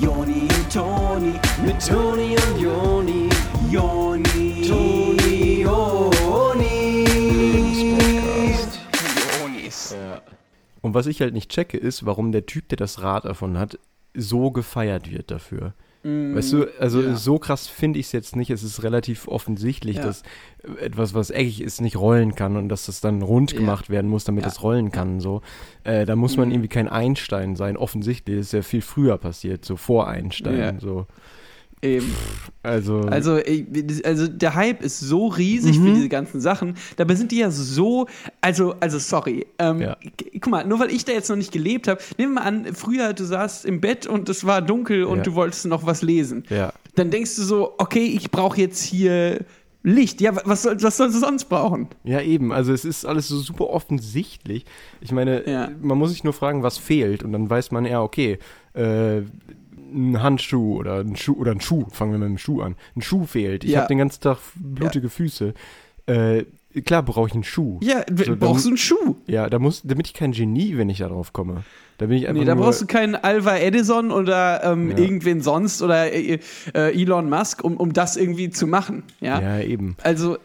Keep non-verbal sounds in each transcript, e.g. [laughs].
Joni und Toni, mit Toni und Joni, Joni, Toni, Joni. Und was ich halt nicht checke, ist, warum der Typ, der das Rad erfunden hat, so gefeiert wird dafür. Weißt du, also ja. so krass finde ich es jetzt nicht. Es ist relativ offensichtlich, Ja. dass etwas, was eckig ist, nicht rollen kann und dass das dann rund Ja. gemacht werden muss, damit es rollen kann. So, äh, da muss man Mhm. irgendwie kein Einstein sein. Offensichtlich ist ja viel früher passiert, so vor Einstein. So, Eben. also, Also, also der Hype ist so riesig für Mhm. diese ganzen Sachen. Dabei sind die ja so, also, also sorry. Ähm, Ja. Guck mal, nur weil ich da jetzt noch nicht gelebt habe, nehmen wir mal an, früher du saßt im Bett und es war dunkel und Ja. du wolltest noch was lesen. ja. Dann denkst du so, okay, ich brauche jetzt hier Licht. Ja, was, soll, was sollst du sonst brauchen? Ja, eben. Also es ist alles so super offensichtlich. Ich meine, Ja. man muss sich nur fragen, was fehlt. Und dann weiß man, ja, okay, äh, ein Handschuh oder ein Schuh oder ein Schuh, fangen wir mit dem Schuh an. Ein Schuh fehlt. Ich Ja. habe den ganzen Tag blutige Füße. Äh, klar brauche ich einen Schuh. Ja, So, brauchst du einen Schuh? Ja, da muss, damit ich kein Genie, wenn ich da drauf komme. Da bin ich einfach Nee, da brauchst du keinen Alva Edison oder ähm, Ja. irgendwen sonst oder äh, äh, Elon Musk, um, um das irgendwie zu machen. Ja. Ja, eben. Also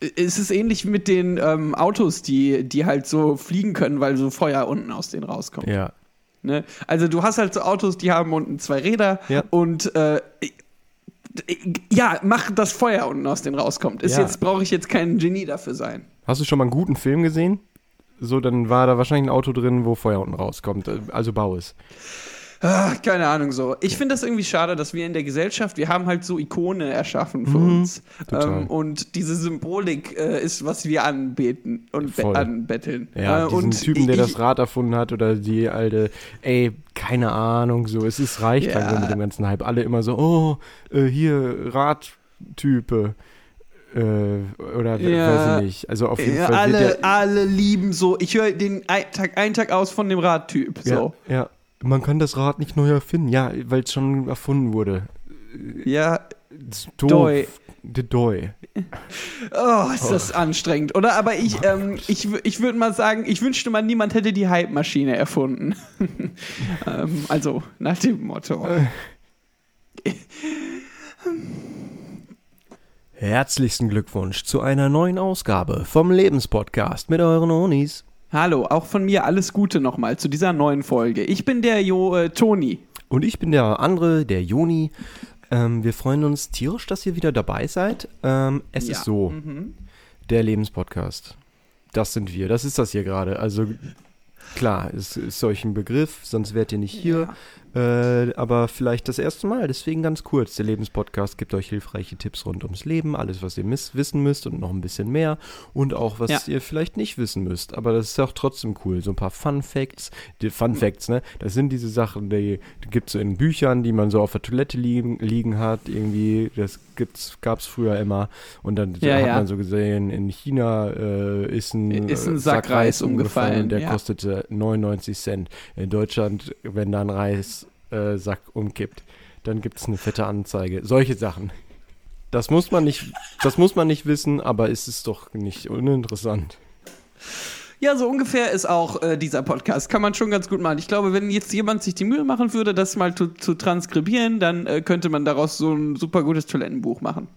äh, es ist ähnlich mit den ähm, Autos, die, die halt so fliegen können, weil so Feuer unten aus denen rauskommt. Ja. Ne? Also du hast halt so Autos, die haben unten zwei Räder Ja. und äh, ja, mach das Feuer unten aus denen rauskommt. Ist Ja. jetzt brauche ich jetzt kein Genie dafür sein. Hast du schon mal einen guten Film gesehen? So, dann war da wahrscheinlich ein Auto drin, wo Feuer unten rauskommt. Also bau es. Ah, keine Ahnung so. Ich finde das irgendwie schade, dass wir in der Gesellschaft, wir haben halt so Ikone erschaffen für Mhm, uns. Ähm, und diese Symbolik äh, ist, was wir anbeten und Voll. anbetteln. Ja, äh, diesen Typen, der ich, das Rad erfunden hat oder die alte, ey, keine Ahnung, so, es ist reicht Ja. mit dem ganzen Hype. Alle immer so, oh, äh, hier, Radtype. Äh, oder Ja. weiß ich nicht. Also auf jeden Ja, Fall alle, alle lieben so. Ich höre den ein Tag, einen Tag aus von dem Radtyp. So. ja, ja, man kann das Rad nicht neu erfinden. Ja, weil es schon erfunden wurde. Ja. Doi. De Doi. oh, ist das anstrengend, oder? Aber ich, ähm, ich, ich würde mal sagen, ich wünschte mal, niemand hätte die Hype-Maschine erfunden. [laughs] ähm, also, nach dem Motto. Herzlichsten Glückwunsch zu einer neuen Ausgabe vom Lebenspodcast mit euren Onis. Hallo, auch von mir alles Gute nochmal zu dieser neuen Folge. Ich bin der Jo äh, Toni. Und ich bin der andere, der Joni. Ähm, wir freuen uns tierisch, dass ihr wieder dabei seid. Ähm, es Ja. ist so, Mhm. der Lebenspodcast. Das sind wir. Das ist das hier gerade. Also klar, es ist euch ein Begriff, sonst wärt ihr nicht hier. Äh, aber vielleicht das erste Mal. Deswegen ganz kurz. Der Lebenspodcast gibt euch hilfreiche Tipps rund ums Leben, alles, was ihr miss wissen müsst und noch ein bisschen mehr. Und auch, was Ja. ihr vielleicht nicht wissen müsst. Aber das ist auch trotzdem cool. So ein paar Fun Facts. Die Fun Facts, ne? Das sind diese Sachen, die, die gibt es so in Büchern, die man so auf der Toilette liegen, liegen hat. Irgendwie, das gab es früher immer. Und dann Ja, hat ja. man so gesehen, in China äh, ist ein, Ist ein äh, Sack Reis umgefallen, Der kostete 99 Cent. In Deutschland, wenn da ein Reissack Sack umkippt, dann gibt es eine fette Anzeige. Solche Sachen. Das muss man nicht, das muss man nicht wissen, aber es ist doch nicht uninteressant. Ja, so ungefähr ist auch äh, dieser Podcast. Kann man schon ganz gut machen. Ich glaube, wenn jetzt jemand sich die Mühe machen würde, das mal zu, zu transkribieren, dann äh, könnte man daraus so ein super gutes Toilettenbuch machen.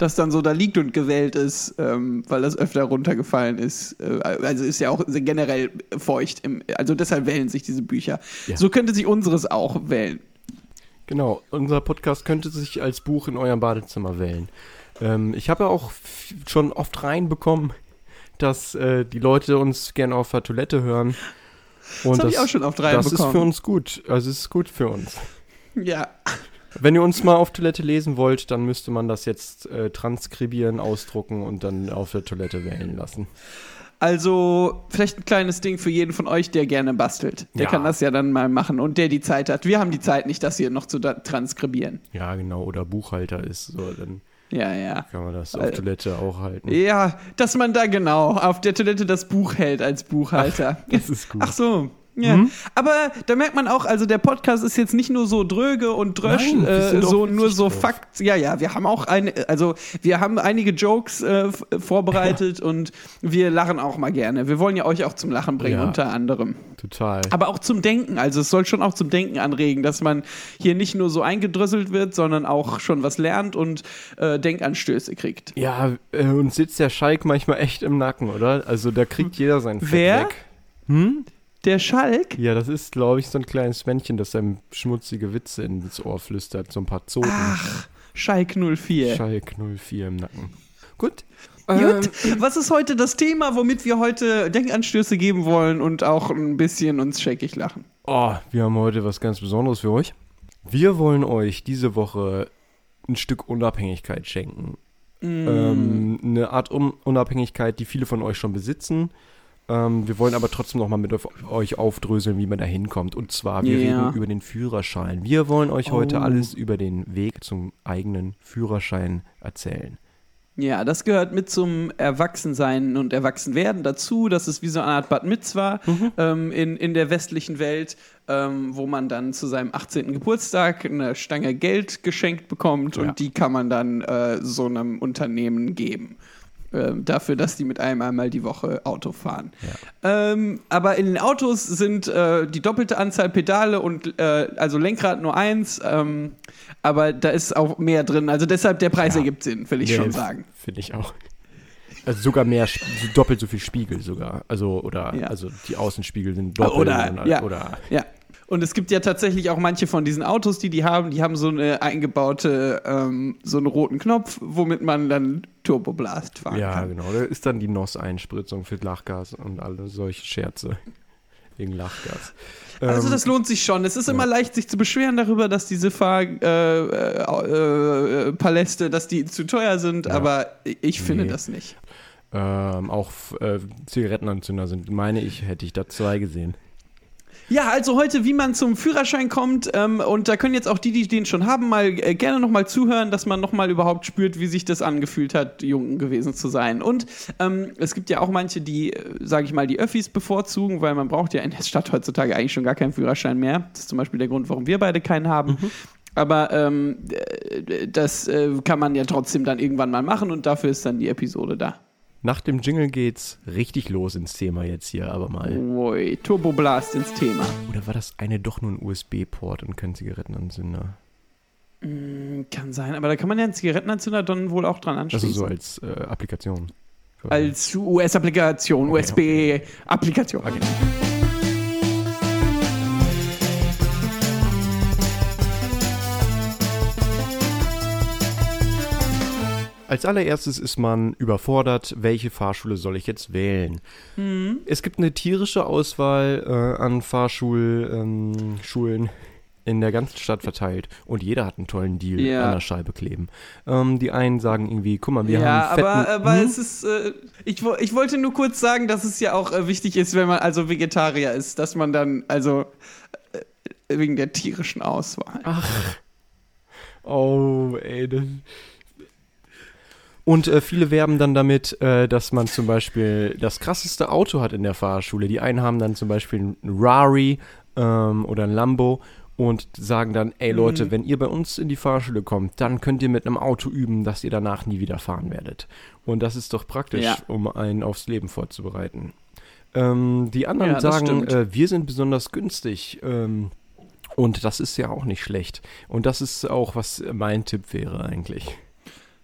Das dann so da liegt und gewählt ist, ähm, weil das öfter runtergefallen ist. Äh, also ist ja auch generell feucht. Im, also deshalb wählen sich diese Bücher. Ja. So könnte sich unseres auch wählen. Genau, unser Podcast könnte sich als Buch in eurem Badezimmer wählen. Ähm, ich habe ja auch schon oft reinbekommen, dass äh, die Leute uns gerne auf der Toilette hören. Und Das habe ich auch schon oft Das ist für reinbekommen. uns gut. Also es ist gut für uns. Ja. Wenn ihr uns mal auf Toilette lesen wollt, dann müsste man das jetzt äh, transkribieren, ausdrucken und dann auf der Toilette wählen lassen. Also, vielleicht ein kleines Ding für jeden von euch, der gerne bastelt. Der Ja. kann das ja dann mal machen und der die Zeit hat. Wir haben die Zeit nicht, das hier noch zu transkribieren. Ja, genau. Oder Buchhalter ist so, dann Ja, ja. kann man das auf Weil- Toilette auch halten. Ja, dass man da genau auf der Toilette das Buch hält als Buchhalter. [laughs] Das ist gut. Ach so. Ja. Aber da merkt man auch, also der Podcast ist jetzt nicht nur so dröge und drösch, Nein, äh, so nur so drauf. Fakt. Ja, ja, wir haben auch eine, also wir haben einige Jokes äh, vorbereitet und wir lachen auch mal gerne. Wir wollen ja euch auch zum Lachen bringen, Ja. unter anderem. Total. Aber auch zum Denken. Also es soll schon auch zum Denken anregen, dass man hier nicht nur so eingedröselt wird, sondern auch schon was lernt und äh, Denkanstöße kriegt. Ja, äh, uns sitzt der Schalk manchmal echt im Nacken, oder? Also da kriegt jeder sein Fett Wer? weg. Hm? Der Schalk? Ja, das ist, glaube ich, so ein kleines Männchen, das einem schmutzige Witze ins Ohr flüstert. So ein paar Zoten. Ach, Schalk 04. Schalk 04 im Nacken. Gut. Gut, was ist heute das Thema, womit wir heute Denkanstöße geben wollen und auch ein bisschen uns scheckig lachen? Oh, wir haben heute was ganz Besonderes für euch. Wir wollen euch diese Woche ein Stück Unabhängigkeit schenken. Ähm, eine Art Un Unabhängigkeit, die viele von euch schon besitzen. Ähm, wir wollen aber trotzdem nochmal mit auf, euch aufdröseln, wie man da hinkommt. Und zwar, wir Ja. reden über den Führerschein. Wir wollen euch heute Oh. alles über den Weg zum eigenen Führerschein erzählen. Ja, das gehört mit zum Erwachsensein und Erwachsenwerden dazu. Das ist wie so eine Art Bad Mitzwa ähm, in, in der westlichen Welt, ähm, wo man dann zu seinem 18. Geburtstag eine Stange Geld geschenkt bekommt Ja. und die kann man dann äh, so einem Unternehmen geben. Ähm, dafür, dass die mit einem einmal die Woche Auto fahren. Ähm, aber in den Autos sind äh, die doppelte Anzahl Pedale und äh, also Lenkrad nur eins, ähm, aber da ist auch mehr drin. Also deshalb der Preis Ja. ergibt Sinn, will ich Nee, schon sagen. Finde ich auch. Also sogar mehr, doppelt so viel Spiegel sogar. Also, oder, Ja. also die Außenspiegel sind doppelt. Oder, und- ja. oder Ja. Und es gibt ja tatsächlich auch manche von diesen Autos, die die haben, die haben so eine eingebaute, ähm, so einen roten Knopf, womit man dann Turboblast fahren Ja, kann. genau. Da ist dann die NOS-Einspritzung für Lachgas und alle solche Scherze [laughs] wegen Lachgas. Also Ähm, das lohnt sich schon. Es ist immer leicht, sich zu beschweren darüber, dass diese Fahrpaläste, äh, äh, Paläste, dass die zu teuer sind, Ja. aber ich finde Nee. das nicht. ähm, auch äh, Zigarettenanzünder sind, meine ich, hätte ich da zwei gesehen. Ja, also heute, wie man zum Führerschein kommt. Ähm, und da können jetzt auch die, die den schon haben, mal äh, gerne nochmal zuhören, dass man nochmal überhaupt spürt, wie sich das angefühlt hat, jung gewesen zu sein. Und ähm, es gibt ja auch manche, die, äh, sage ich mal, die Öffis bevorzugen, weil man braucht ja in der Stadt heutzutage eigentlich schon gar keinen Führerschein mehr. Das ist zum Beispiel der Grund, warum wir beide keinen haben. Aber ähm, äh, das äh, kann man ja trotzdem dann irgendwann mal machen und dafür ist dann die Episode da. Nach dem Jingle geht's richtig los ins Thema jetzt hier, aber mal. Ui, Turbo Blast ins Thema. Oder war das eine doch nur ein USB-Port und kein Zigarettenanzünder? Kann sein, aber da kann man ja einen Zigarettenanzünder dann wohl auch dran anschließen. Also so als äh, Applikation. Als US-Applikation, Okay, USB-Applikation. Okay. Als allererstes ist man überfordert, welche Fahrschule soll ich jetzt wählen? Es gibt eine tierische Auswahl äh, an Fahrschulen ähm, in der ganzen Stadt verteilt und jeder hat einen tollen Deal Ja. an der Scheibe kleben. Ähm, die einen sagen irgendwie, guck mal, wir ja, haben fetten, aber, aber Hm? es ist, äh, ich, ich wollte nur kurz sagen, dass es ja auch äh, wichtig ist, wenn man also Vegetarier ist, dass man dann, also äh, wegen der tierischen Auswahl. Oh, ey. Das und äh, viele werben dann damit, äh, dass man zum Beispiel das krasseste Auto hat in der Fahrschule. Die einen haben dann zum Beispiel ein Rari ähm, oder ein Lambo und sagen dann, ey Leute, Mhm. wenn ihr bei uns in die Fahrschule kommt, dann könnt ihr mit einem Auto üben, dass ihr danach nie wieder fahren werdet. Und das ist doch praktisch, Ja. um einen aufs Leben vorzubereiten. Ähm, die anderen Ja, das sagen, äh, wir sind besonders günstig. Ähm, und das ist ja auch nicht schlecht. Und das ist auch, was mein Tipp wäre eigentlich.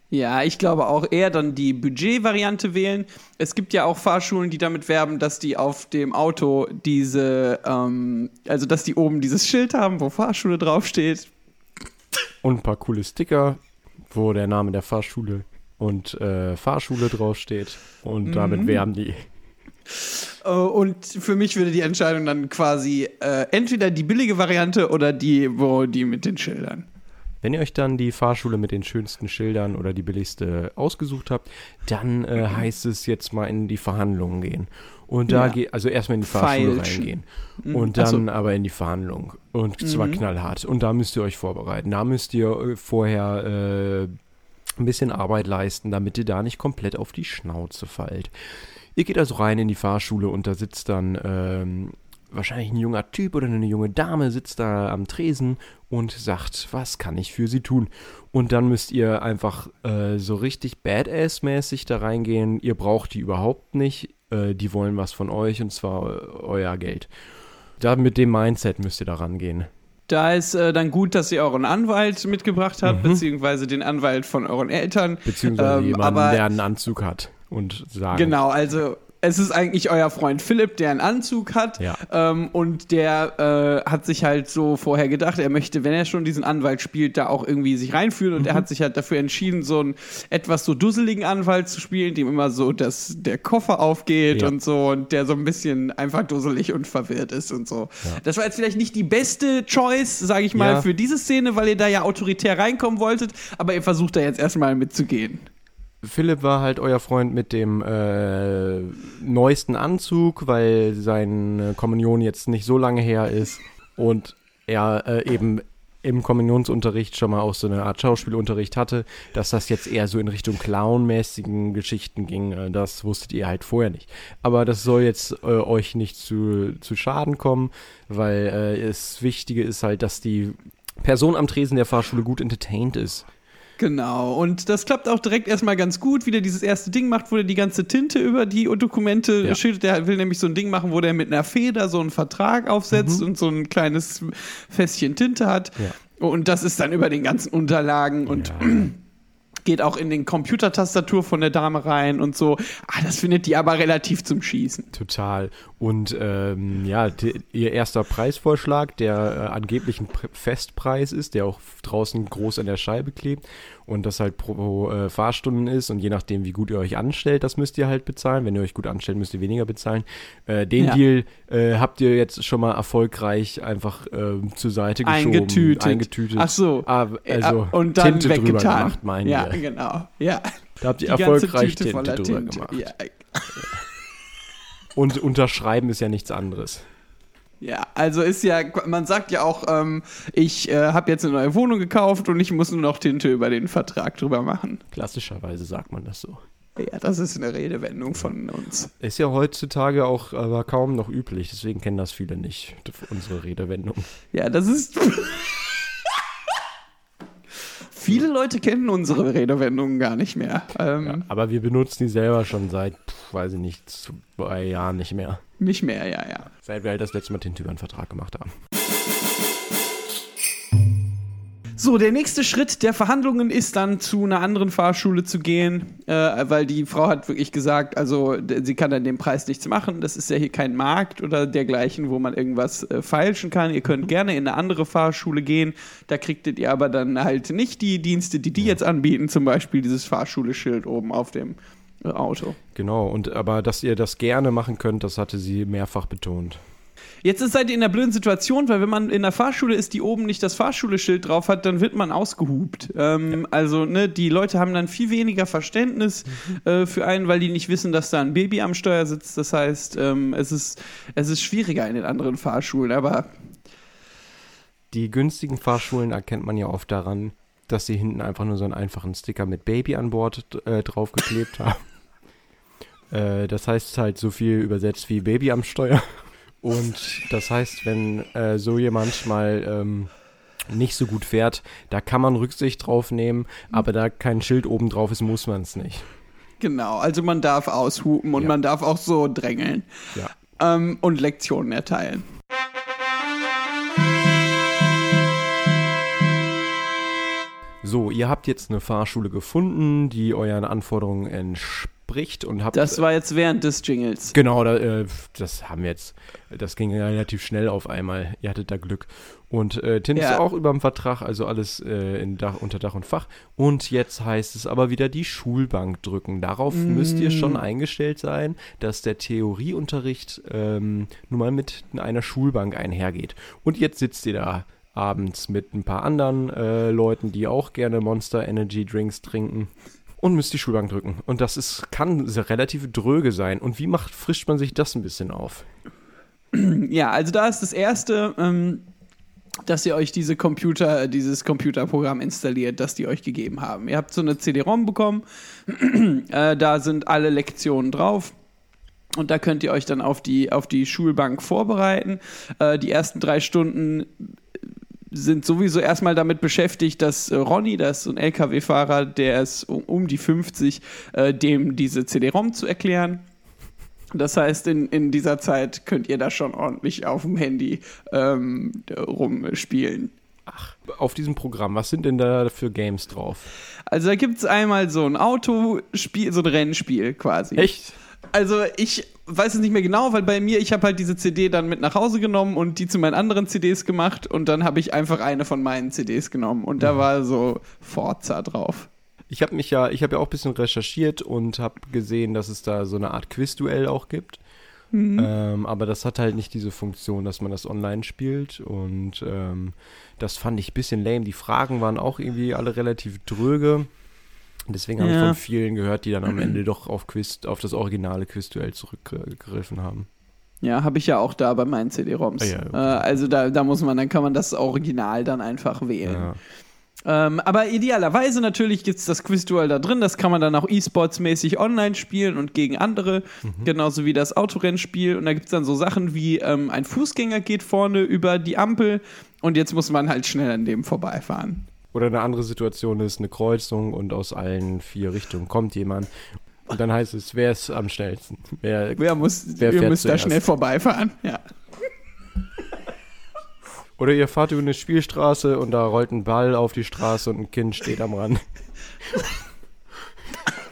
Ja, ich glaube auch eher dann die Budget-Variante wählen. Es gibt ja auch Fahrschulen, die damit werben, dass die auf dem Auto diese, ähm, also dass die oben dieses Schild haben, wo Fahrschule draufsteht. Und ein paar coole Sticker, wo der Name der Fahrschule und äh, Fahrschule draufsteht. Und damit Mhm. werben die. Äh, Und für mich würde die Entscheidung dann quasi äh, entweder die billige Variante oder die, wo die mit den Schildern. Wenn ihr euch dann die Fahrschule mit den schönsten Schildern oder die billigste ausgesucht habt, dann äh, heißt es jetzt mal in die Verhandlungen gehen. Und da Ja. geht, also erstmal in die Fahrschule Feilschen. reingehen. Mhm. Und Ach so. dann aber in die Verhandlung. Und zwar Mhm. knallhart. Und da müsst ihr euch vorbereiten. Da müsst ihr äh, vorher äh, ein bisschen Arbeit leisten, damit ihr da nicht komplett auf die Schnauze fallt. Ihr geht also rein in die Fahrschule und da sitzt dann ähm, wahrscheinlich ein junger Typ oder eine junge Dame sitzt da am Tresen und sagt, was kann ich für sie tun? Und dann müsst ihr einfach äh, so richtig Badass-mäßig da reingehen. Ihr braucht die überhaupt nicht. Äh, die wollen was von euch und zwar eu euer Geld. Da mit dem Mindset müsst ihr da rangehen. Da ist äh, dann gut, dass ihr euren Anwalt mitgebracht habt, Mhm. beziehungsweise den Anwalt von euren Eltern. Beziehungsweise Ähm, jemanden, aber- der einen Anzug hat und sagen. Genau, also es ist eigentlich euer Freund Philipp, der einen Anzug hat. Ja. Ähm, und der äh, hat sich halt so vorher gedacht, er möchte, wenn er schon diesen Anwalt spielt, da auch irgendwie sich reinfühlen. Und er Mhm. hat sich halt dafür entschieden, so einen etwas so dusseligen Anwalt zu spielen, dem immer so dass der Koffer aufgeht Ja. und so und der so ein bisschen einfach dusselig und verwirrt ist und so. Das war jetzt vielleicht nicht die beste Choice, sage ich mal, Ja. für diese Szene, weil ihr da ja autoritär reinkommen wolltet, aber ihr versucht da jetzt erstmal mitzugehen. Philipp war halt euer Freund mit dem äh, neuesten Anzug, weil seine Kommunion jetzt nicht so lange her ist und er äh, eben im Kommunionsunterricht schon mal auch so eine Art Schauspielunterricht hatte, dass das jetzt eher so in Richtung clownmäßigen Geschichten ging. Äh, das wusstet ihr halt vorher nicht. Aber das soll jetzt äh, euch nicht zu, zu Schaden kommen, weil äh, das Wichtige ist halt, dass die Person am Tresen der Fahrschule gut entertained ist. Genau, und das klappt auch direkt erstmal ganz gut, wie der dieses erste Ding macht, wo der die ganze Tinte über die Dokumente Ja. schildert. Der will nämlich so ein Ding machen, wo der mit einer Feder so einen Vertrag aufsetzt und so ein kleines Fässchen Tinte hat. Ja. Und das ist dann über den ganzen Unterlagen und [clears throat] geht auch in den Computertastatur von der Dame rein und so. Ah, das findet die aber relativ zum Schießen. Total. Und ähm, ja, die, ihr erster Preisvorschlag, der äh, angeblich ein Pr- Festpreis ist, der auch draußen groß an der Scheibe klebt und das halt pro äh, Fahrstunden ist und je nachdem, wie gut ihr euch anstellt, das müsst ihr halt bezahlen. Wenn ihr euch gut anstellt, müsst ihr weniger bezahlen. Äh, den Ja. Deal äh, habt ihr jetzt schon mal erfolgreich einfach ähm, zur Seite geschoben. Eingetütet. Eingetütet. Ach so. Ah, also Äh, und dann Tinte weggetan. gemacht, ja. [laughs] genau. Ja. Da habt ihr Die erfolgreich drüber Tinte. gemacht. Ja, Und unterschreiben ist ja nichts anderes. Ja, also ist ja, man sagt ja auch, ähm, ich äh, habe jetzt eine neue Wohnung gekauft und ich muss nur noch Tinte über den Vertrag drüber machen. Klassischerweise sagt man das so. Ja, das ist eine Redewendung von uns. Ist ja heutzutage auch aber kaum noch üblich, deswegen kennen das viele nicht, unsere Redewendung. Ja, das ist. [laughs] Viele Leute kennen unsere Redewendungen gar nicht mehr. Ähm, Ja, aber wir benutzen die selber schon seit, pff, weiß ich nicht, zwei Jahren nicht mehr. Nicht mehr, ja, ja. Seit wir halt das letzte Mal Tinte über einen Vertrag gemacht haben. So, der nächste Schritt der Verhandlungen ist dann zu einer anderen Fahrschule zu gehen, äh, weil die Frau hat wirklich gesagt, also sie kann an dem Preis nichts machen. Das ist ja hier kein Markt oder dergleichen, wo man irgendwas äh, feilschen kann. Ihr könnt gerne in eine andere Fahrschule gehen. Da kriegtet ihr aber dann halt nicht die Dienste, die die jetzt anbieten, zum Beispiel dieses Fahrschule-Schild oben auf dem äh, Auto. Genau, und aber dass ihr das gerne machen könnt, das hatte sie mehrfach betont. Jetzt ist seid ihr in einer blöden Situation, weil wenn man in der Fahrschule ist, die oben nicht das Fahrschule-Schild drauf hat, dann wird man ausgehupt. Ähm, Also, ne, die Leute haben dann viel weniger Verständnis äh, für einen, weil die nicht wissen, dass da ein Baby am Steuer sitzt. Das heißt, ähm, es, ist, es ist schwieriger in den anderen Fahrschulen, aber Die günstigen Fahrschulen erkennt man ja oft daran, dass sie hinten einfach nur so einen einfachen Sticker mit Baby an Bord äh, draufgeklebt haben. [laughs] Äh, das heißt halt so viel übersetzt wie Baby am Steuer. Und das heißt, wenn äh, so jemand mal ähm, nicht so gut fährt, da kann man Rücksicht drauf nehmen, aber da kein Schild oben drauf ist, muss man es nicht. genau. Also, man darf aushupen und Ja. man darf auch so drängeln Ja. ähm, und Lektionen erteilen. So, ihr habt jetzt eine Fahrschule gefunden, die euren Anforderungen entspricht und habt. Das war jetzt während des Jingles. Genau, da, äh, das haben wir jetzt. Das ging relativ schnell auf einmal. Ihr hattet da Glück. Und äh, Tint Ja. ist auch über dem Vertrag, also alles äh, in Dach, unter Dach und Fach. Und jetzt heißt es aber wieder die Schulbank drücken. Darauf müsst ihr Mm. schon eingestellt sein, dass der Theorieunterricht ähm, nun mal mit einer Schulbank einhergeht. Und jetzt sitzt ihr da abends mit ein paar anderen äh, Leuten, die auch gerne Monster Energy Drinks trinken. Und müsst die Schulbank drücken. Und das ist, kann relativ dröge sein. Und wie macht, frischt man sich das ein bisschen auf? Ja, also da ist das erste, ähm, dass ihr euch diese Computer, dieses Computerprogramm installiert, das die euch gegeben haben. Ihr habt so eine CD-ROM bekommen, [clears throat] äh, da sind alle Lektionen drauf. Und da könnt ihr euch dann auf die, auf die Schulbank vorbereiten. Äh, die ersten drei Stunden sind sowieso erstmal damit beschäftigt, dass äh, Ronny, das ist so ein LKW-Fahrer, der ist um, die 50, äh, dem diese CD-ROM zu erklären. Das heißt, in, in dieser Zeit könnt ihr da schon ordentlich auf dem Handy ähm, rumspielen. Auf diesem Programm, was sind denn da für Games drauf? Also da gibt es einmal so ein Autospiel, so ein Rennspiel quasi. Echt? Also ich weiß es nicht mehr genau, weil bei mir, ich habe halt diese CD dann mit nach Hause genommen und die zu meinen anderen CDs gemacht und dann habe ich einfach eine von meinen CDs genommen und da war so Forza drauf. Ich habe mich ja, ich habe ja auch ein bisschen recherchiert und habe gesehen, dass es da so eine Art Quizduell auch gibt. Ähm, aber das hat halt nicht diese Funktion, dass man das online spielt und ähm, das fand ich ein bisschen lame. Die Fragen waren auch irgendwie alle relativ dröge. Deswegen habe ich Ja. von vielen gehört, die dann am Ende [clears throat] doch auf Quiz, auf das originale Quizduell zurückgegriffen haben. Ja, habe ich ja auch da bei meinen CD-ROMs. Ah, ja, okay. äh, also da, da muss man, dann kann man das Original dann einfach wählen. Ja. Ähm, aber idealerweise natürlich gibt es das Quizduell da drin. Das kann man dann auch E-Sports-mäßig online spielen und gegen andere. Genauso wie das Autorennspiel. Und da gibt es dann so Sachen wie ähm, ein Fußgänger geht vorne über die Ampel und jetzt muss man halt schnell an dem vorbeifahren. Oder eine andere Situation ist eine Kreuzung und aus allen vier Richtungen kommt jemand. Und dann heißt es, wer ist am schnellsten? Wer, Wer muss, Wer ihr fährt müsst da schnell vorbeifahren. Ja. oder ihr fahrt über eine Spielstraße und da rollt ein Ball auf die Straße und ein Kind steht am Rand.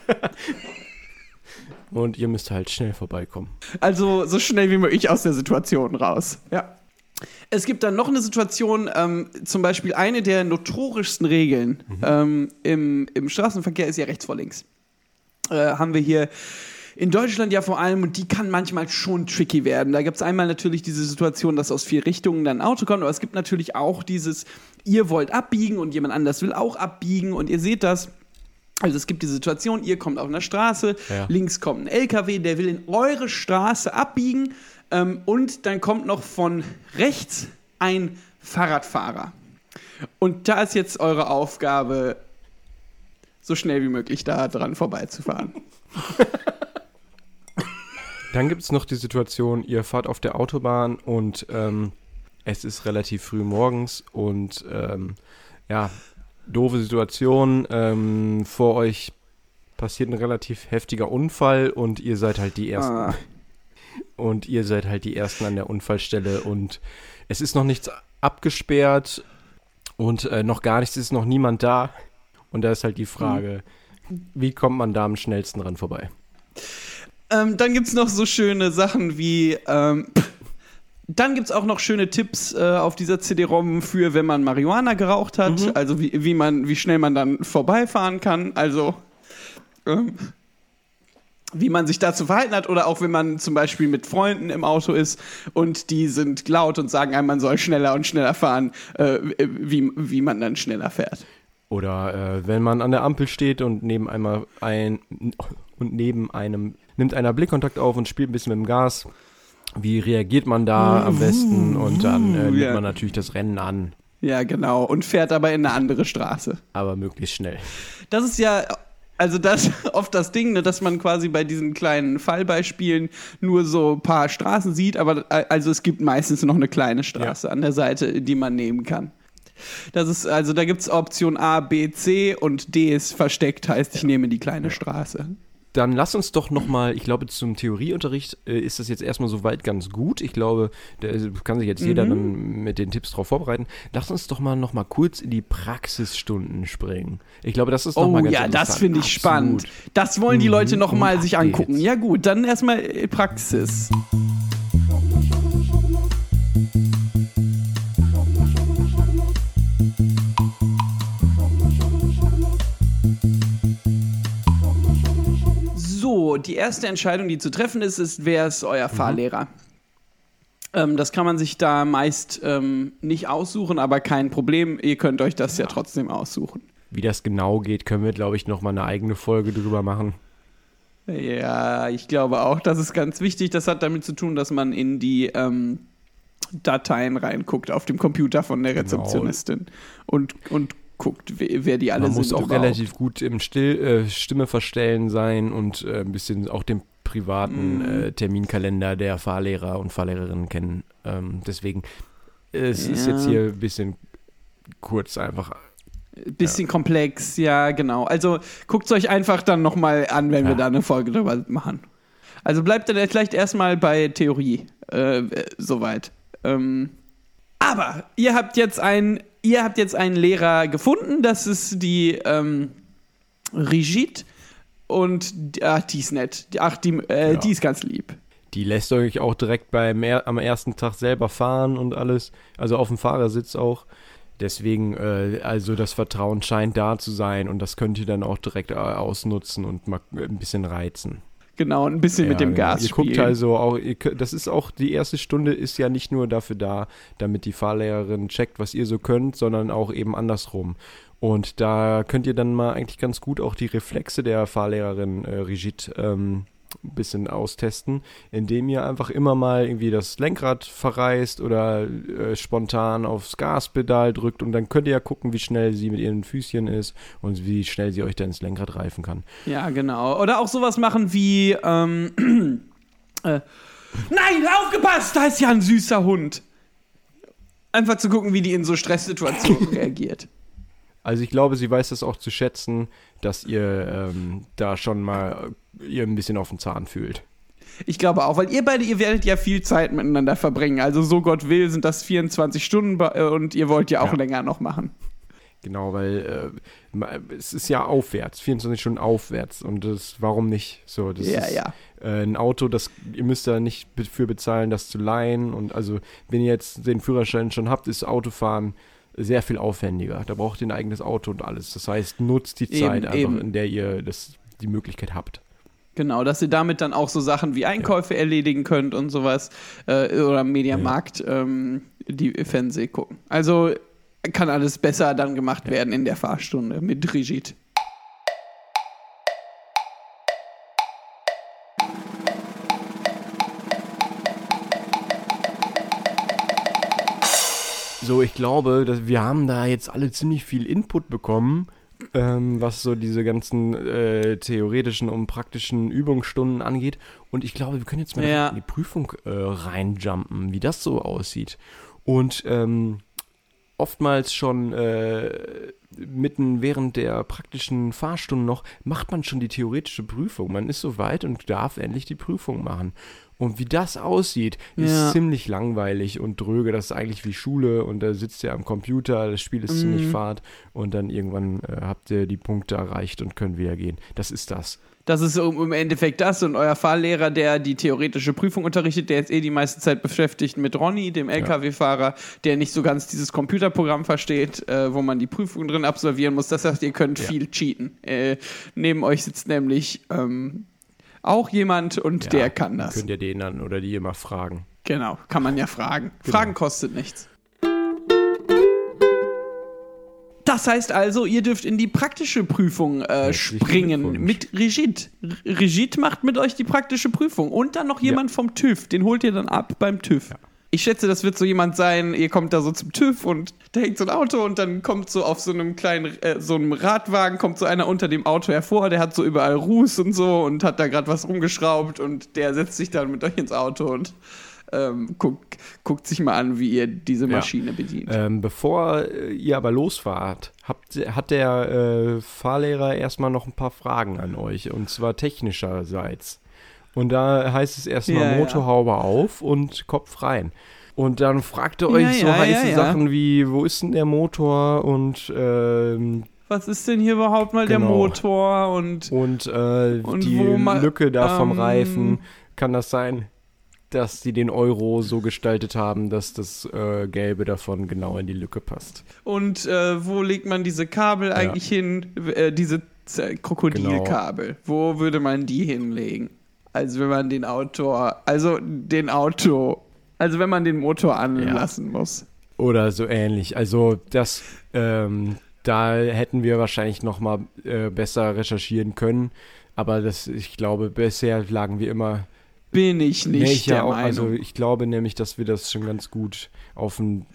[laughs] und ihr müsst halt schnell vorbeikommen. Also so schnell wie möglich aus der Situation raus. Ja. Es gibt dann noch eine Situation, ähm, zum Beispiel eine der notorischsten Regeln ähm, im, im Straßenverkehr ist ja rechts vor links. Äh, haben wir hier in Deutschland ja vor allem, und die kann manchmal schon tricky werden. Da gibt es einmal natürlich diese Situation, dass aus vier Richtungen dann ein Auto kommt, aber es gibt natürlich auch dieses, ihr wollt abbiegen und jemand anders will auch abbiegen und ihr seht das. Also es gibt die Situation, ihr kommt auf einer Straße, Ja. links kommt ein LKW, der will in eure Straße abbiegen und dann kommt noch von rechts ein Fahrradfahrer. Und da ist jetzt eure Aufgabe, so schnell wie möglich da dran vorbeizufahren. [laughs] Dann gibt es noch die Situation, ihr fahrt auf der Autobahn und ähm, es ist relativ früh morgens und ähm, ja, doofe Situation. Ähm, vor euch passiert ein relativ heftiger Unfall und ihr seid halt die Ersten. Ah. Und ihr seid halt die Ersten an der Unfallstelle und es ist noch nichts abgesperrt und äh, noch gar nichts, es ist noch niemand da. Und da ist halt die Frage, wie kommt man da am schnellsten dran vorbei? Ähm, dann gibt es noch so schöne Sachen wie. Ähm, dann gibt es auch noch schöne Tipps äh, auf dieser CD-ROM für, wenn man Marihuana geraucht hat. Also wie, wie, man, wie schnell man dann vorbeifahren kann. Also ähm, wie man sich dazu verhalten hat. Oder auch wenn man zum Beispiel mit Freunden im Auto ist und die sind laut und sagen einem, man soll schneller und schneller fahren, äh, wie, wie man dann schneller fährt. Oder äh, wenn man an der Ampel steht und neben einmal ein und neben einem nimmt einer Blickkontakt auf und spielt ein bisschen mit dem Gas. Wie reagiert man da am besten? Und dann äh, nimmt Ja. man natürlich das Rennen an, Ja, genau. Und fährt aber in eine andere Straße. aber möglichst schnell. Das ist ja, also das [laughs] oft das Ding, ne, dass man quasi bei diesen kleinen Fallbeispielen nur so ein paar Straßen sieht, aber äh, also es gibt meistens noch eine kleine Straße an der Seite, die man nehmen kann. Das ist, also da gibt es Option A, B, C und D ist versteckt, heißt ich nehme die kleine Straße. Dann lass uns doch nochmal, ich glaube, zum Theorieunterricht äh, ist das jetzt erstmal soweit ganz gut. Ich glaube, da kann sich jetzt jeder dann mit den Tipps drauf vorbereiten. Lass uns doch mal nochmal kurz in die Praxisstunden springen. Ich glaube, das ist nochmal Oh ganz ja, das interessant. finde ich Absolut. spannend. Das wollen die Leute Mhm. noch mal Und sich angucken. Ja gut, dann erstmal äh, Praxis. So, die erste Entscheidung, die zu treffen ist, ist, wer ist euer Fahrlehrer? Ähm, das kann man sich da meist ähm, nicht aussuchen, aber kein Problem. Ihr könnt euch das ja trotzdem aussuchen. Wie das genau geht, können wir, glaube ich, nochmal eine eigene Folge drüber machen. Ja, ich glaube auch, das ist ganz wichtig. Das hat damit zu tun, dass man in die ähm, Dateien reinguckt auf dem Computer von der Genau. Rezeptionistin und, und guckt, wer, die alle Man sind. muss auch überhaupt. relativ gut im Still, äh, Stimme verstellen sein und äh, ein bisschen auch den privaten Mhm. äh, Terminkalender der Fahrlehrer und Fahrlehrerinnen kennen. Ähm, deswegen, es ist Ja. jetzt hier ein bisschen kurz einfach. Bisschen komplex, ja, genau. Also guckt es euch einfach dann nochmal an, wenn wir Ja. da eine Folge drüber machen. Also bleibt dann vielleicht erstmal bei Theorie äh, soweit. Ähm, aber ihr habt jetzt einen, ihr habt jetzt einen Lehrer gefunden, das ist die ähm, Rigid und ach, die ist nett. Die- Ach, die, äh, Ja. die ist ganz lieb. Die lässt euch auch direkt beim am ersten Tag selber fahren und alles. Also auf dem Fahrersitz auch. Deswegen, äh, also das Vertrauen scheint da zu sein und das könnt ihr dann auch direkt äh, ausnutzen und mal ein bisschen reizen. Genau, ein bisschen mit Ja, dem genau. Gas Ihr guckt spielen. also auch, ihr, das ist auch, die erste Stunde ist ja nicht nur dafür da, damit die Fahrlehrerin checkt, was ihr so könnt, sondern auch eben andersrum. Und da könnt ihr dann mal eigentlich ganz gut auch die Reflexe der Fahrlehrerin äh, Rigid ähm, ein bisschen austesten, indem ihr einfach immer mal irgendwie das Lenkrad verreißt oder äh, spontan aufs Gaspedal drückt und dann könnt ihr ja gucken, wie schnell sie mit ihren Füßchen ist und wie schnell sie euch dann ins Lenkrad reifen kann. Ja, genau. Oder auch sowas machen wie, ähm, [clears throat] äh, nein, aufgepasst, da ist ja ein süßer Hund. Einfach zu gucken, wie die in so Stresssituationen [laughs] reagiert. Also ich glaube, sie weiß das auch zu schätzen, dass ihr ähm, da schon mal äh, ihr ein bisschen auf den Zahn fühlt. Ich glaube auch, weil ihr beide, ihr werdet ja viel Zeit miteinander verbringen. Also so Gott will, sind das 24 Stunden äh, und ihr wollt ja auch Ja. länger noch machen. Genau, weil äh, es ist ja aufwärts, 24 Stunden aufwärts und das, warum nicht? So, das Ja, ist ja. Äh, ein Auto, das ihr müsst da nicht dafür bezahlen, das zu leihen und also wenn ihr jetzt den Führerschein schon habt, ist Autofahren sehr viel aufwendiger. Da braucht ihr ein eigenes Auto und alles. Das heißt, nutzt die Eben, Zeit einfach, eben. in der ihr das, die Möglichkeit habt. Genau, dass ihr damit dann auch so Sachen wie Einkäufe erledigen könnt und sowas. Äh, oder am Mediamarkt ähm, die Fernseh gucken. Also kann alles besser dann gemacht werden in der Fahrstunde mit Rigid. So, ich glaube, dass wir haben da jetzt alle ziemlich viel Input bekommen, ähm, was so diese ganzen äh, theoretischen und praktischen Übungsstunden angeht. Und ich glaube, wir können jetzt mal Ja. in die Prüfung äh, reinjumpen, wie das so aussieht. Und ähm, oftmals schon äh, mitten während der praktischen Fahrstunden noch macht man schon die theoretische Prüfung. Man ist so weit und darf endlich die Prüfung machen. Und wie das aussieht, ist Ja. ziemlich langweilig und dröge. Das ist eigentlich wie Schule und da sitzt ihr am Computer, das Spiel ist ziemlich Mhm. fad und dann irgendwann äh, habt ihr die Punkte erreicht und könnt wieder gehen. Das ist das. Das ist im im Endeffekt das und euer Fahrlehrer, der die theoretische Prüfung unterrichtet, der ist eh die meiste Zeit beschäftigt mit Ronny, dem LKW-Fahrer, der nicht so ganz dieses Computerprogramm versteht, äh, wo man die Prüfung drin absolvieren muss. Das heißt, ihr könnt Ja. viel cheaten. Äh, neben euch sitzt nämlich ähm, auch jemand und Ja, der kann das. Könnt ihr den dann oder die immer fragen. Genau, kann man ja fragen. Genau. Fragen kostet nichts. Das heißt also, ihr dürft in die praktische Prüfung äh, springen mit Rigid. Rigid macht mit euch die praktische Prüfung. Und dann noch jemand vom TÜV. Den holt ihr dann ab beim TÜV. Ich schätze, das wird so jemand sein, ihr kommt da so zum TÜV und da hängt so ein Auto und dann kommt so auf so einem kleinen, äh, so einem Radwagen, kommt so einer unter dem Auto hervor, der hat so überall Ruß und so und hat da gerade was rumgeschraubt und der setzt sich dann mit euch ins Auto und ähm, guckt, guckt sich mal an, wie ihr diese Ja. Maschine bedient. Ähm, bevor äh, ihr aber losfahrt, habt, hat der äh, Fahrlehrer erstmal noch ein paar Fragen an euch und zwar technischerseits. Und da heißt es erstmal Ja, ja. Motorhaube auf und Kopf rein. Und dann fragt er euch Ja, so ja, heiße ja, ja. Sachen wie, wo ist denn der Motor und, ähm, Was ist denn hier überhaupt mal der Genau. Motor und und, äh, Und die Lücke da vom ähm, Reifen. Kann das sein, dass die den Euro so gestaltet haben, dass das äh, Gelbe davon genau in die Lücke passt? Und äh, wo legt man diese Kabel eigentlich hin? Äh, diese Krokodilkabel. Wo würde man die hinlegen? Also wenn man den Auto, also den Auto, also wenn man den Motor anlassen muss. Oder so ähnlich. Also das, ähm, da hätten wir wahrscheinlich noch mal äh, besser recherchieren können. Aber das, ich glaube, bisher lagen wir immer. Bin ich nicht Nee, ich der ja auch, Meinung. also ich glaube nämlich, dass wir das schon ganz gut auf den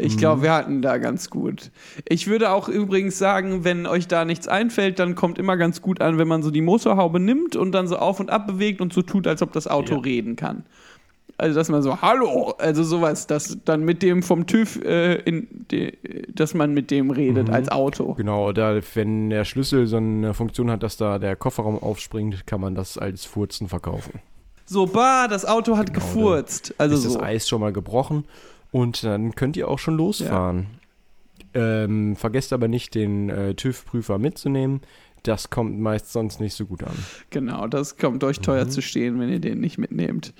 Ich glaube, wir hatten da ganz gut. Ich würde auch übrigens sagen, wenn euch da nichts einfällt, dann kommt immer ganz gut an, wenn man so die Motorhaube nimmt und dann so auf und ab bewegt und so tut, als ob das Auto Ja. reden kann. Also, dass man so, hallo, also sowas, dass dann mit dem vom TÜV, äh, in de, dass man mit dem redet als Auto. Genau, da, wenn der Schlüssel so eine Funktion hat, dass da der Kofferraum aufspringt, kann man das als Furzen verkaufen. So, bah, das Auto hat gefurzt. Also ist so. das Eis schon mal gebrochen und dann könnt ihr auch schon losfahren. Ähm, vergesst aber nicht, den äh, TÜV-Prüfer mitzunehmen. Das kommt meist sonst nicht so gut an. Genau, das kommt euch teuer Mhm. zu stehen, wenn ihr den nicht mitnehmt.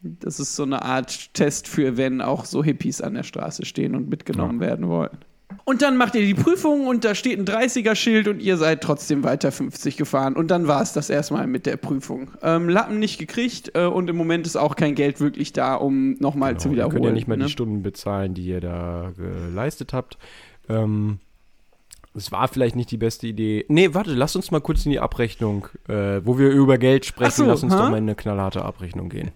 Das ist so eine Art Test für, wenn auch so Hippies an der Straße stehen und mitgenommen werden wollen. Und dann macht ihr die Prüfung und da steht ein 30er-Schild und ihr seid trotzdem weiter 50 gefahren. Und dann war es das erstmal mit der Prüfung. Ähm, Lappen nicht gekriegt äh, und im Moment ist auch kein Geld wirklich da, um nochmal zu Genau, ihr wiederholen. könnt ja nicht mehr ne? die Stunden bezahlen, die ihr da geleistet habt. Ähm, es war vielleicht nicht die beste Idee. Nee, warte, lass uns mal kurz in die Abrechnung, äh, wo wir über Geld sprechen, so, lass uns hä? doch mal in eine knallharte Abrechnung gehen.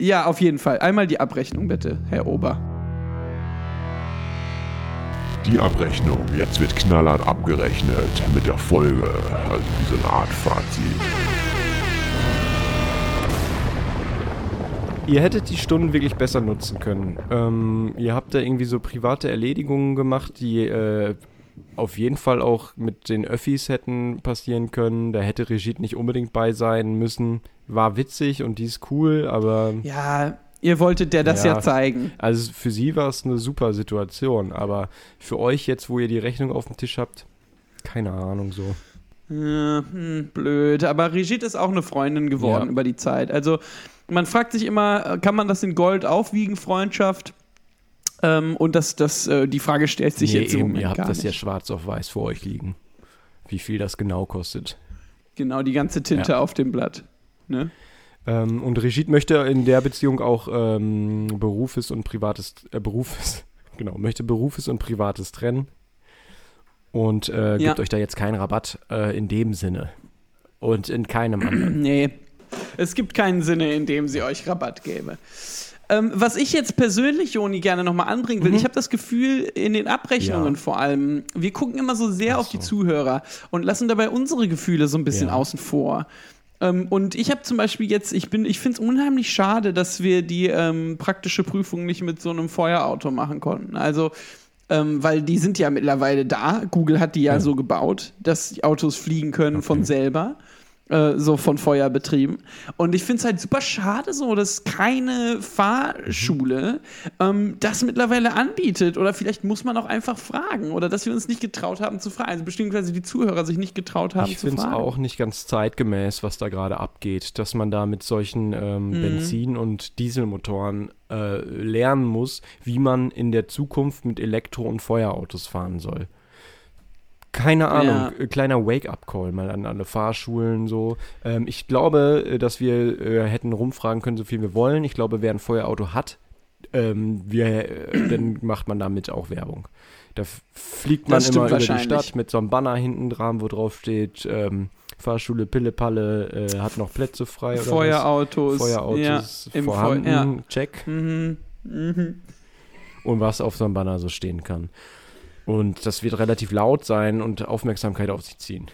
Ja, auf jeden Fall. Einmal die Abrechnung bitte, Herr Ober. Die Abrechnung. Jetzt wird knallhart abgerechnet mit der Folge. Also wie so eine Art Fazit. Ihr hättet die Stunden wirklich besser nutzen können. Ähm, ihr habt da irgendwie so private Erledigungen gemacht, die äh, auf jeden Fall auch mit den Öffis hätten passieren können. Da hätte Regie nicht unbedingt bei sein müssen. War witzig und die ist cool, aber Ja, ihr wolltet der das ja, Ja. zeigen. also für sie war es eine super Situation. Aber für euch jetzt, wo ihr die Rechnung auf dem Tisch habt, keine Ahnung so. Ja, hm, blöd. Aber Rigid ist auch eine Freundin geworden Ja. über die Zeit. Also man fragt sich immer, äh, kann man das in Gold aufwiegen, Freundschaft? Ähm, und das, das, äh, die Frage stellt sich Nee, jetzt im eben, Moment ihr habt das nicht. ja schwarz auf weiß vor euch liegen. Wie viel das genau kostet. Genau, die ganze Tinte Ja. auf dem Blatt. Ne? Ähm, und Regit möchte in der Beziehung auch ähm, Berufes und Privates, äh, Berufes, [laughs] genau, möchte Berufes und Privates trennen. Und äh, Ja. gibt euch da jetzt keinen Rabatt äh, in dem Sinne. Und in keinem [clears throat] anderen. Nee, es gibt keinen Sinne, in dem sie euch Rabatt gäbe. Ähm, was ich jetzt persönlich, Joni, gerne nochmal anbringen will, ich habe das Gefühl, in den Abrechnungen Mhm. Ja. vor allem, wir gucken immer so sehr Ach auf die so. Zuhörer und lassen dabei unsere Gefühle so ein bisschen Ja. außen vor. Ähm, und ich habe zum Beispiel jetzt, ich bin, ich finde es unheimlich schade, dass wir die ähm, praktische Prüfung nicht mit so einem Feuerauto machen konnten. Also, ähm, weil die sind ja mittlerweile da. Google hat die ja, Ja. so gebaut, dass die Autos fliegen können von selber. Äh, so von Feuer betrieben. Und ich finde es halt super schade so, dass keine Fahrschule ähm, das mittlerweile anbietet. Oder vielleicht muss man auch einfach fragen. Oder dass wir uns nicht getraut haben zu fragen. Also beziehungsweise die Zuhörer sich nicht getraut haben Ich zu finde es fragen. auch nicht ganz zeitgemäß, was da gerade abgeht, dass man da mit solchen ähm, Mhm. Benzin- und Dieselmotoren äh, lernen muss, wie man in der Zukunft mit Elektro- und Feuerautos fahren soll. Keine Ahnung, Ja. äh, kleiner Wake-up-Call mal an alle Fahrschulen so. Ähm, ich glaube, äh, dass wir äh, hätten rumfragen können, so viel wir wollen. Ich glaube, wer ein Feuerauto hat, ähm, wir, äh, [clears throat] dann macht man damit auch Werbung. Da fliegt man immer über die. Stadt mit so einem Banner hinten dran, wo drauf steht, ähm, Fahrschule Pillepalle äh, hat noch Plätze frei oder Feuerautos. Feuerautos ja, im Feu- vorhanden, ja. check. Mhm. Mhm. Und was auf so einem Banner so stehen kann. Und das wird relativ laut sein und Aufmerksamkeit auf sich ziehen.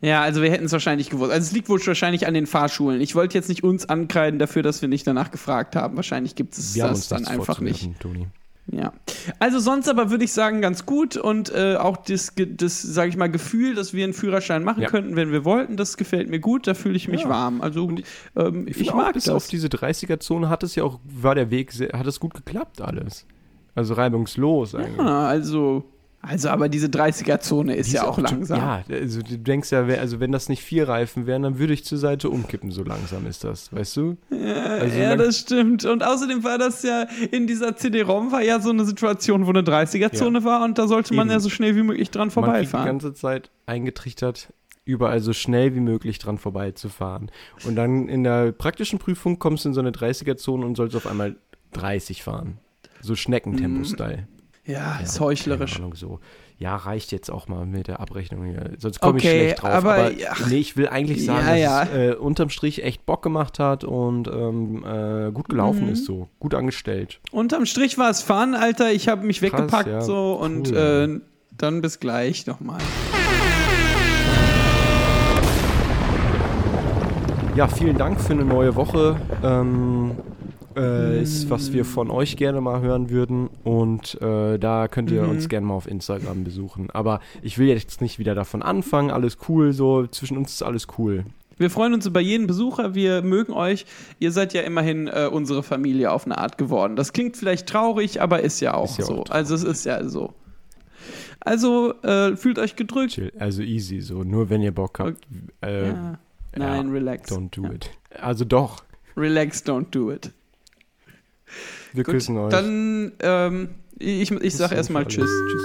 Ja, also wir hätten es wahrscheinlich gewusst. Also es liegt wohl wahrscheinlich an den Fahrschulen. Ich wollte jetzt nicht uns ankreiden dafür, dass wir nicht danach gefragt haben. Wahrscheinlich gibt es das dann das einfach nicht. Toni. Ja. Also sonst aber würde ich sagen, ganz gut und äh, auch das, das sage ich mal, Gefühl, dass wir einen Führerschein machen Ja. könnten, wenn wir wollten, das gefällt mir gut, da fühle ich mich Ja. warm. Also ähm, ich, auch, mag bis das. auf diese 30er-Zone hat es ja auch, war der Weg, sehr, hat es gut geklappt alles. Also reibungslos eigentlich. ja, also, also aber diese 30er-Zone ist Die ja auch to- langsam. Ja, also du denkst ja, also wenn das nicht vier Reifen wären, dann würde ich zur Seite umkippen, so langsam ist das, weißt du? Also ja, das stimmt. Und außerdem war das ja in dieser CD-ROM war ja so eine Situation, wo eine 30er-Zone war und da sollte man Eben. ja so schnell wie möglich dran Man kriegt die vorbeifahren. ganze Zeit eingetrichtert, überall so schnell wie möglich dran vorbeizufahren. Und dann in der praktischen Prüfung kommst du in so eine 30er-Zone und sollst auf einmal 30 fahren. So. Schneckentempo-Style. Ja, ist keine heuchlerisch. Ahnung, so. Ja, reicht jetzt auch mal mit der Abrechnung hier. Sonst komme ich Okay, schlecht drauf. aber- Aber, ach. nee, ich will eigentlich sagen, Ja, dass es äh, unterm Strich echt Bock gemacht hat und ähm, äh, gut gelaufen Mhm. ist so. Gut angestellt. Unterm Strich war es Fun, Alter. Ich habe mich Krass, weggepackt ja. so und Cool. äh, dann bis gleich nochmal. Ja, vielen Dank für eine neue Woche. Ähm, äh, ist, was wir von euch gerne mal hören würden. Und äh, da könnt ihr Mhm. uns gerne mal auf Instagram besuchen. Aber ich will jetzt nicht wieder davon anfangen. Alles cool, so zwischen uns ist alles cool. Wir freuen uns über jeden Besucher. Wir mögen euch. Ihr seid ja immerhin äh, unsere Familie auf eine Art geworden. Das klingt vielleicht traurig, aber ist ja auch Ist ja auch so. traurig. also es ist ja so. Also äh, fühlt euch gedrückt. Chill. Also easy, so. Nur wenn ihr Bock habt. Äh, Ja. Nein, relax. Don't do Ja. it. Also doch. Relax, don't do it. Wir Gut, küssen euch. dann ähm, ich, ich sag Bis erstmal. Tschüss. Tschüss.